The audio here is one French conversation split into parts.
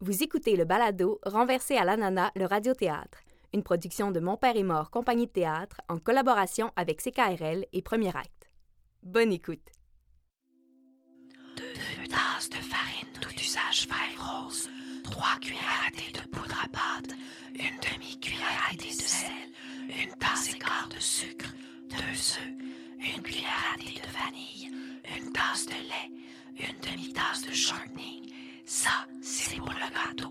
Vous écoutez le balado Renversé à l'ananas, le radiothéâtre, une production de Mon Père est mort, compagnie de théâtre, en collaboration avec CKRL et Premier Acte. Bonne écoute. Deux tasses de farine tout usage vert rose, trois cuillères à thé de poudre à pâte, une demi-cuillère à thé de sel, une tasse et quart de sucre, deux œufs, une cuillère à thé de vanille, une tasse de lait, une demi-tasse de shortening. Ça, c'est pour le gâteau.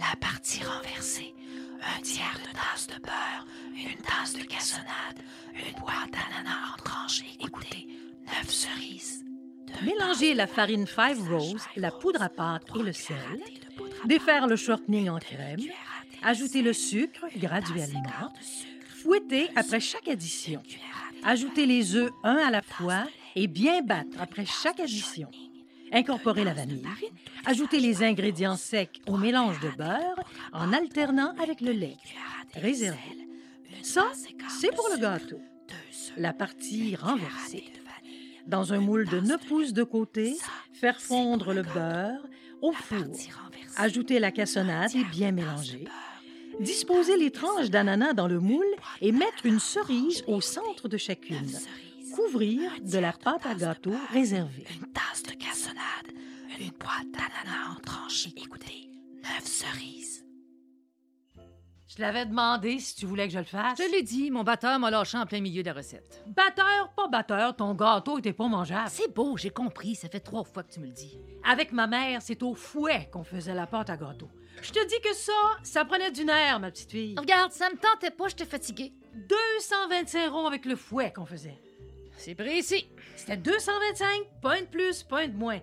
La partie renversée, un tiers de tasse de beurre, une tasse de cassonade, une boîte d'ananas en tranches et écoutez, neuf cerises. Mélangez la farine Five Rose, la poudre à pâte et le sel. Défaire le shortening en crème. Ajouter le sucre graduellement. Fouetter après chaque addition. Ajouter les œufs un à la fois et bien battre après chaque addition. Deux la vanille. usage les ingrédients secs au mélange de beurre en alternant avec le lait. une Ça, c'est pour le gâteau. La partie renversée. Dans un moule de tasse 9 de pouces de côté, faire fondre le beurre au four. Ajouter la cassonade et bien mélanger. Disposer les tranches d'ananas dans le moule et mettre une cerise au centre de chacune. Couvrir de la pâte à gâteau réservée. Une tasse de cassonade, une boîte d'ananas en tranches. Écoutez, neuf cerises. Je l'avais demandé si tu voulais que je le fasse. Je l'ai dit, mon batteur m'a lâché en plein milieu de la recette. Batteur, pas batteur, ton gâteau était pas mangeable. C'est beau, j'ai compris, ça fait trois fois que tu me le dis. Avec ma mère, c'est au fouet qu'on faisait la pâte à gâteau. Je te dis que ça, ça prenait du nerf, ma petite fille. Regarde, ça me tentait pas, j'étais fatiguée. 225 ronds avec le fouet qu'on faisait. C'est précis. C'était 225, pas une de plus, pas une de moins.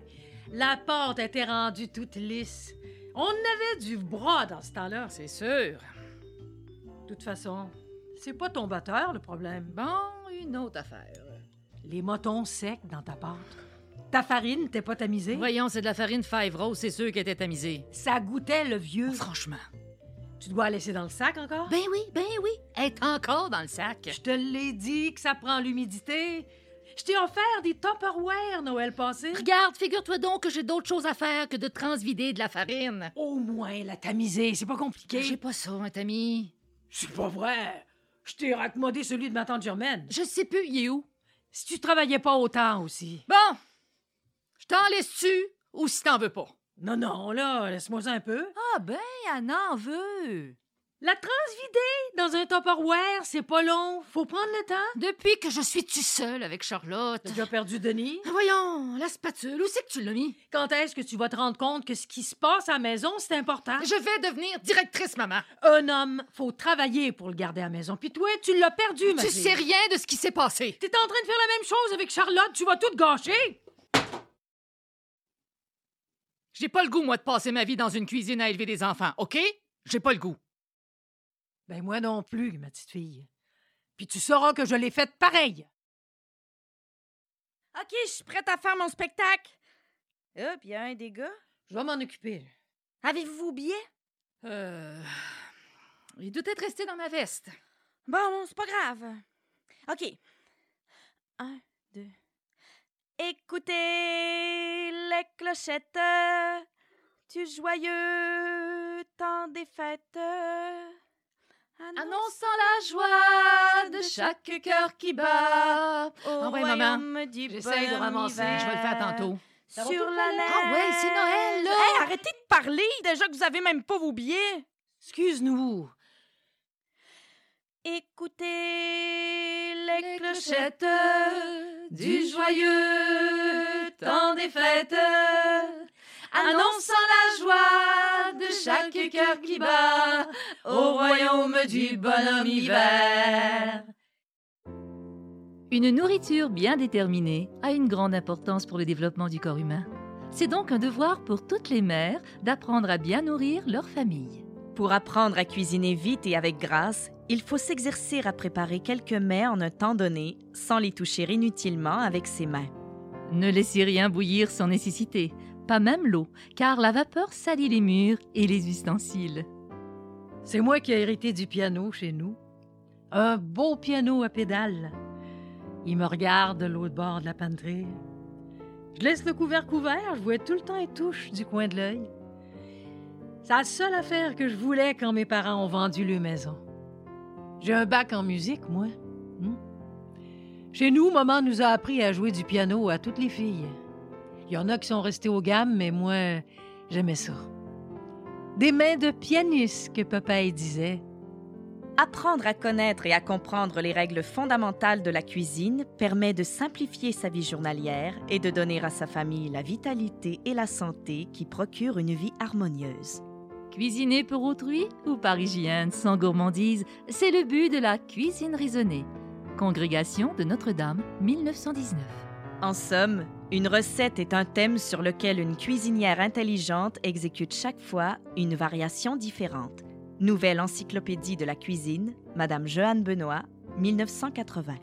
La pâte était rendue toute lisse. On avait du bras dans ce temps-là. C'est sûr. De toute façon, c'est pas ton batteur le problème. Bon, une autre affaire. Les motons secs dans ta pâte. Ta farine n'était pas tamisée. Voyons, c'est de la farine Five Rose, c'est sûr qu'elle était tamisée. Ça goûtait le vieux. Franchement. Tu dois la laisser dans le sac encore? Ben oui, ben oui. Elle est encore dans le sac. Je te l'ai dit que ça prend l'humidité. Je t'ai offert des Tupperware Noël passé. Regarde, figure-toi donc que j'ai d'autres choses à faire que de transvider de la farine. Au moins la tamiser, c'est pas compliqué. J'ai pas ça, un ami. C'est pas vrai. Je t'ai raccommodé celui de ma tante Germaine. Je sais plus, il est où? Si tu travaillais pas autant aussi. Bon, je t'en laisse-tu ou si t'en veux pas? Non, non, là, laisse-moi ça un peu. Ah ben, elle en veut. La transvider dans un Tupperware, c'est pas long. Faut prendre le temps. Depuis que je suis tu seule avec Charlotte. T'as déjà perdu Denis? Voyons, la spatule, où c'est que tu l'as mis? Quand est-ce que tu vas te rendre compte que ce qui se passe à la maison, c'est important? Je vais devenir directrice, maman. Un homme, faut travailler pour le garder à la maison. Puis toi, tu l'as perdu, ma Tu sais rien de ce qui s'est passé. T'es en train de faire la même chose avec Charlotte, tu vas tout gâcher. J'ai pas le goût, moi, de passer ma vie dans une cuisine à élever des enfants, OK? J'ai pas le goût. Ben moi non plus, ma petite fille. Puis tu sauras que je l'ai faite pareil. OK, je suis prête à faire mon spectacle. Hop, il y a un des gars. Je vais m'en occuper. Avez-vous vos billets? Euh. Il doit être resté dans ma veste. Bon, c'est pas grave. OK. Un, deux. Écoutez les clochettes du joyeux temps des fêtes. Annonçant la joie de chaque cœur qui bat. au Ah ouais, maman. J'essaye de ramasser, je vais le faire tantôt. Ça Sur la neige. Ah ouais, c'est Noël, là. Hey, arrêtez de parler déjà que vous avez même pas vos billets. Excuse-nous. Écoutez les, Les clochettes clochettes du joyeux temps des fêtes, annonçant la joie de chaque cœur qui bat au royaume du bonhomme hiver. Une nourriture bien déterminée a une grande importance pour le développement du corps humain. C'est donc un devoir pour toutes les mères d'apprendre à bien nourrir leur famille. Pour apprendre à cuisiner vite et avec grâce, il faut s'exercer à préparer quelques mets en un temps donné, sans les toucher inutilement avec ses mains. Ne laissez rien bouillir sans nécessité, pas même l'eau, car la vapeur salit les murs et les ustensiles. C'est moi qui ai hérité du piano chez nous. Un beau piano à pédales. Il me regarde de l'autre bord de la pantry. Je laisse le couvercle ouvert, je vois tout le temps les touches du coin de l'œil. C'est la seule affaire que je voulais quand mes parents ont vendu leur maison. J'ai un bac en musique, moi. Hmm? Chez nous, maman nous a appris à jouer du piano à toutes les filles. Il y en a qui sont restées aux gammes, mais moi, j'aimais ça. Des mains de pianiste, que papa y disait. Apprendre à connaître et à comprendre les règles fondamentales de la cuisine permet de simplifier sa vie journalière et de donner à sa famille la vitalité et la santé qui procurent une vie harmonieuse. Cuisiner pour autrui ou par hygiène sans gourmandise, c'est le but de la cuisine raisonnée. Congrégation de Notre-Dame, 1919. En somme, une recette est un thème sur lequel une cuisinière intelligente exécute chaque fois une variation différente. Nouvelle encyclopédie de la cuisine, Madame Jeanne Benoît, 1980.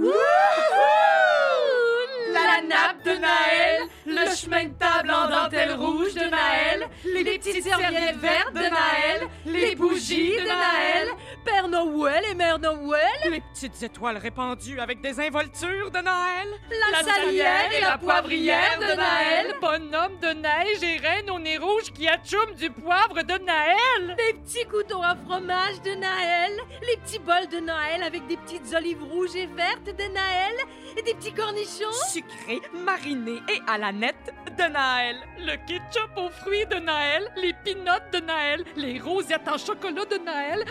La Le chemin de table en dentelle rouge de Naël, les petites serviettes vertes de Naël, les bougies de Naël, Père Noël et Mère Noël, Les petites étoiles répandues avec des involtures de Noël. la salière et la poivrière de Naël, Bonhomme de neige et reine au nez rouge qui achoume du poivre de Naël. les petits couteaux à fromage de Naël, les petits bols de Noël avec des petites olives rouges et vertes de Naël et des petits cornichons. Sucré, mariné et à la nette de Noël. Le ketchup aux fruits de Naël, les pinottes de Naël, les rosettes en chocolat de Naël.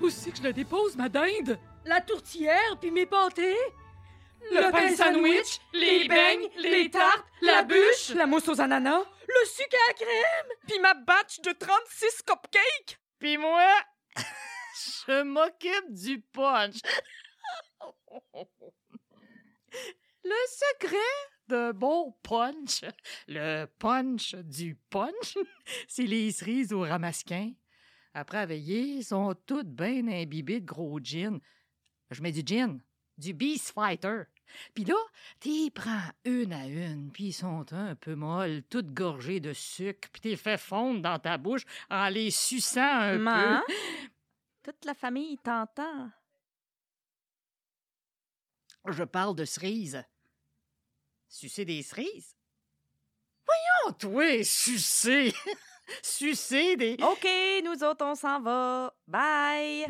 Où c'est que je le dépose, ma dinde? La tourtière puis mes pâtés? le pain sandwich, les beignes, les tartes, la bûche, La mousse aux ananas. Le sucre à crème. Puis ma batch de 36 cupcakes. Puis moi, je m'occupe du punch. Le secret d'un bon punch, le punch du punch, c'est les cerises au ramasquin. Après à veiller, sont toutes bien imbibées de gros gin. Je mets du gin, du Beast Fighter. Puis là, t'y prends une à une, puis ils sont un peu molles, toutes gorgées de sucre, puis t'es fait fondre dans ta bouche en les suçant un Maman, peu. toute la famille t'entend. Je parle de cerises. Sucer des cerises? Voyons, toi, sucer! sucer des... OK, nous autres, on s'en va. Bye.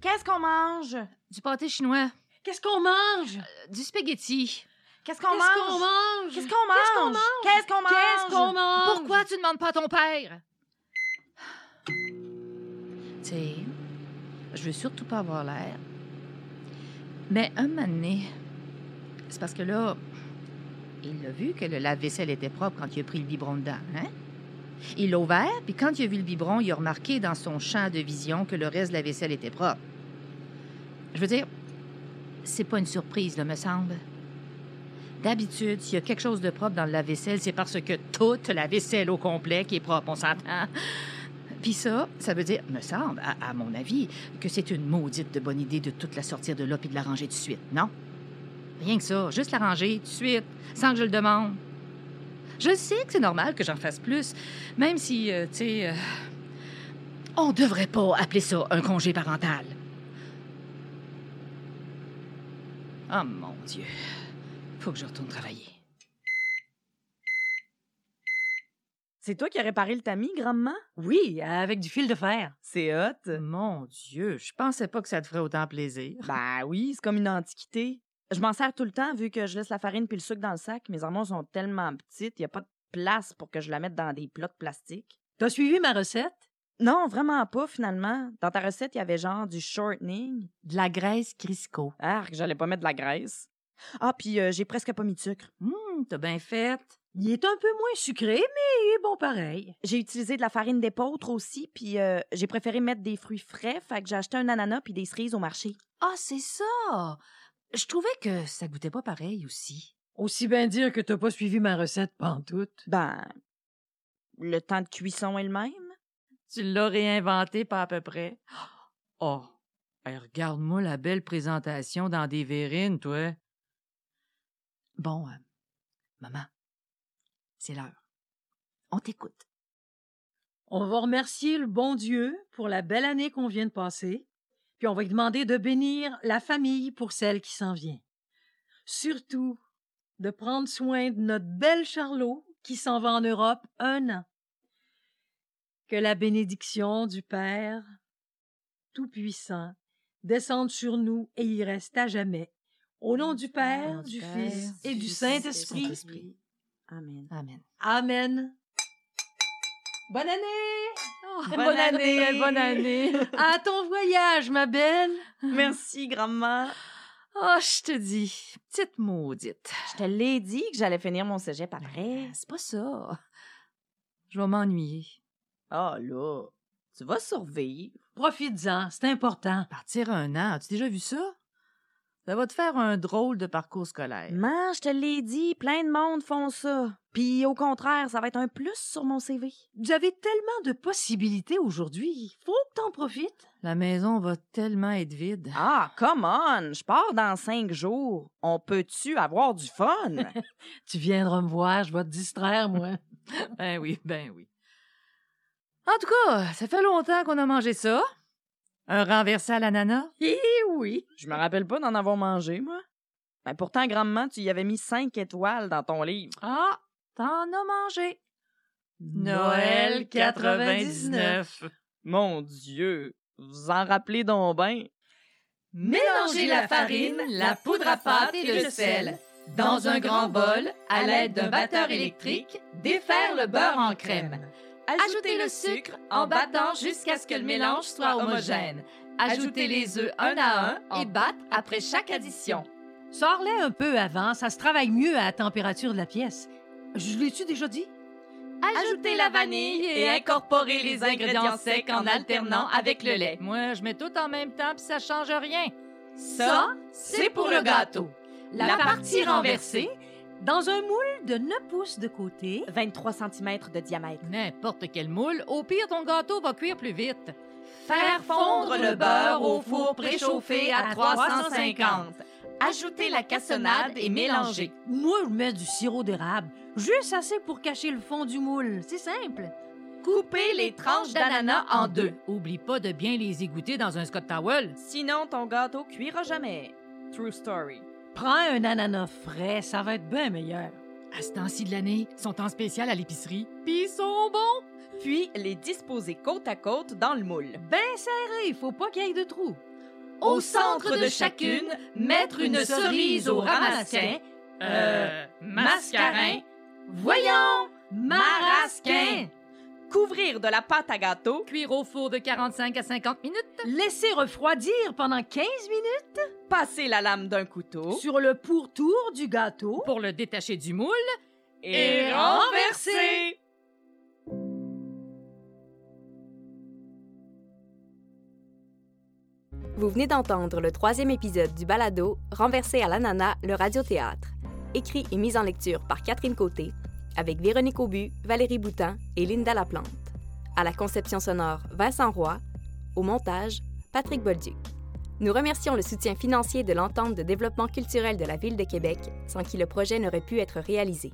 Qu'est-ce qu'on mange? Du pâté chinois, Qu'est-ce qu'on mange? euh, du spaghetti. Qu'est-ce qu'on Qu'est-ce qu'on mange? mange? Qu'est-ce qu'on mange? Qu'est-ce qu'on mange? Qu'est-ce qu'on mange? Pourquoi tu demandes pas à ton père? Tu sais, je veux surtout pas avoir l'air. Mais un moment donné, c'est parce que là, il a vu que le lave-vaisselle était propre quand il a pris le biberon dedans, hein? Il l'a ouvert, puis quand il a vu le biberon, il a remarqué dans son champ de vision que le reste de la vaisselle était propre. Je veux dire, c'est pas une surprise, là, me semble. D'habitude, s'il y a quelque chose de propre dans le lave-vaisselle, c'est parce que toute la vaisselle au complet est propre, on s'entend. Puis ça, ça veut dire, me semble, à, à mon avis, que c'est une maudite de bonne idée de toute la sortir de là puis de la ranger tout de suite, non? Rien que ça, juste la ranger tout de suite, sans que je le demande. Je sais que c'est normal que j'en fasse plus, même si, euh, tu sais, euh, on devrait pas appeler ça un congé parental. Oh mon Dieu, faut que je retourne travailler. C'est toi qui as réparé le tamis, grand-maman? Oui, avec du fil de fer. C'est hot. Mon Dieu, je pensais pas que ça te ferait autant plaisir. Ben oui, c'est comme une antiquité. Je m'en sers tout le temps vu que je laisse la farine puis le sucre dans le sac. Mes armoires sont tellement petites, il n'y a pas de place pour que je la mette dans des plats de plastique. T'as suivi ma recette? Non, vraiment pas finalement. Dans ta recette, il y avait genre du shortening. De la graisse Crisco. Ah, que j'allais pas mettre de la graisse. Ah, puis euh, j'ai presque pas mis de sucre. Hum, t'as bien fait. Il est un peu moins sucré, mais il est bon pareil. J'ai utilisé de la farine d'épeautre aussi, puis euh, j'ai préféré mettre des fruits frais, fait que j'ai acheté un ananas puis des cerises au marché. Ah, c'est ça. Je trouvais que ça goûtait pas pareil aussi. Aussi bien dire que t'as pas suivi ma recette pantoute. Ben, le temps de cuisson est le même. Tu l'as réinventé pas à peu près. Oh, hey, regarde-moi la belle présentation dans des verrines, toi. Bon, euh, maman, c'est l'heure. On t'écoute. On va remercier le bon Dieu pour la belle année qu'on vient de passer, puis on va lui demander de bénir la famille pour celle qui s'en vient. Surtout de prendre soin de notre belle Charlot qui s'en va en Europe un an. Que la bénédiction du Père Tout-Puissant descende sur nous et y reste à jamais. Au nom du Père, du Fils et du Saint-Esprit. Amen. Amen. Amen. Bonne année! bonne année, bonne année. À ton voyage, ma belle! Merci, grand-mère. Oh, je te dis, petite maudite. Je te l'ai dit que j'allais finir mon cégep après. C'est pas ça. Je vais m'ennuyer. Ah là, tu vas survivre. Profites-en, c'est important. Partir un an, as-tu déjà vu ça? Ça va te faire un drôle de parcours scolaire. Man, je te l'ai dit, plein de monde font ça. Puis au contraire, ça va être un plus sur mon CV. Vous avez tellement de possibilités aujourd'hui. Faut que t'en profites. La maison va tellement être vide. Ah, come on! Je pars dans cinq jours. On peut-tu avoir du fun? Tu viendras me voir, je vais te distraire, moi. ben oui, ben oui. En tout cas, ça fait longtemps qu'on a mangé ça. Un renversé à l'ananas. Eh oui! Je me rappelle pas d'en avoir mangé, moi. Ben pourtant, grandement, tu y avais mis cinq étoiles dans ton livre. Ah, t'en as mangé. Noël 99. Mon Dieu, vous en rappelez donc bien. Mélangez la farine, la poudre à pâte et le sel. Dans un grand bol, à l'aide d'un batteur électrique, défaire le beurre en crème. Ajoutez le sucre en battant jusqu'à ce que le mélange soit homogène. Ajoutez les œufs un à un et battre après chaque addition. Sors-les un peu avant, ça se travaille mieux à la température de la pièce. Je l'ai-tu déjà dit? Ajoutez la vanille et incorporez les ingrédients secs en alternant avec le lait. Moi, je mets tout en même temps puis ça change rien. Ça, c'est pour le gâteau. La partie renversée, Dans un moule de 9 pouces de côté, 23 cm de diamètre. N'importe quel moule, au pire, ton gâteau va cuire plus vite. faire fondre le beurre au four préchauffé à 350. Ajoutez la cassonade et mélangez. moi je mets du sirop d'érable. Juste assez pour cacher le fond du moule. C'est simple. Coupez les tranches d'ananas en deux. Oublie pas de bien les égoutter dans un Scott Towel. Sinon, ton gâteau cuira jamais. True story. Prends un ananas frais, ça va être bien meilleur. À ce temps-ci de l'année, ils sont en spécial à l'épicerie, puis ils sont bons. Puis les disposer côte à côte dans le moule. Ben serré, faut pas qu'il y ait de trous. Au centre de chacune, mettre une cerise au ramasquin. Euh, mascarin. Voyons, marasquin. Couvrir de la pâte à gâteau. Cuire au four de 45 à 50 minutes. Laisser refroidir pendant 15 minutes Passer la lame d'un couteau. sur le pourtour du gâteau. Pour le détacher du moule. Et renverser. Vous venez d'entendre le troisième épisode du balado Renversé à l'ananas, le radiothéâtre, écrit et mis en lecture par Catherine Côté, avec Véronique Aubu, Valérie Boutin et Linda Laplante. À la conception sonore, Vincent Roy. Au montage, Patrick Bolduc. Nous remercions le soutien financier de l'entente de développement culturel de la Ville de Québec, sans qui le projet n'aurait pu être réalisé.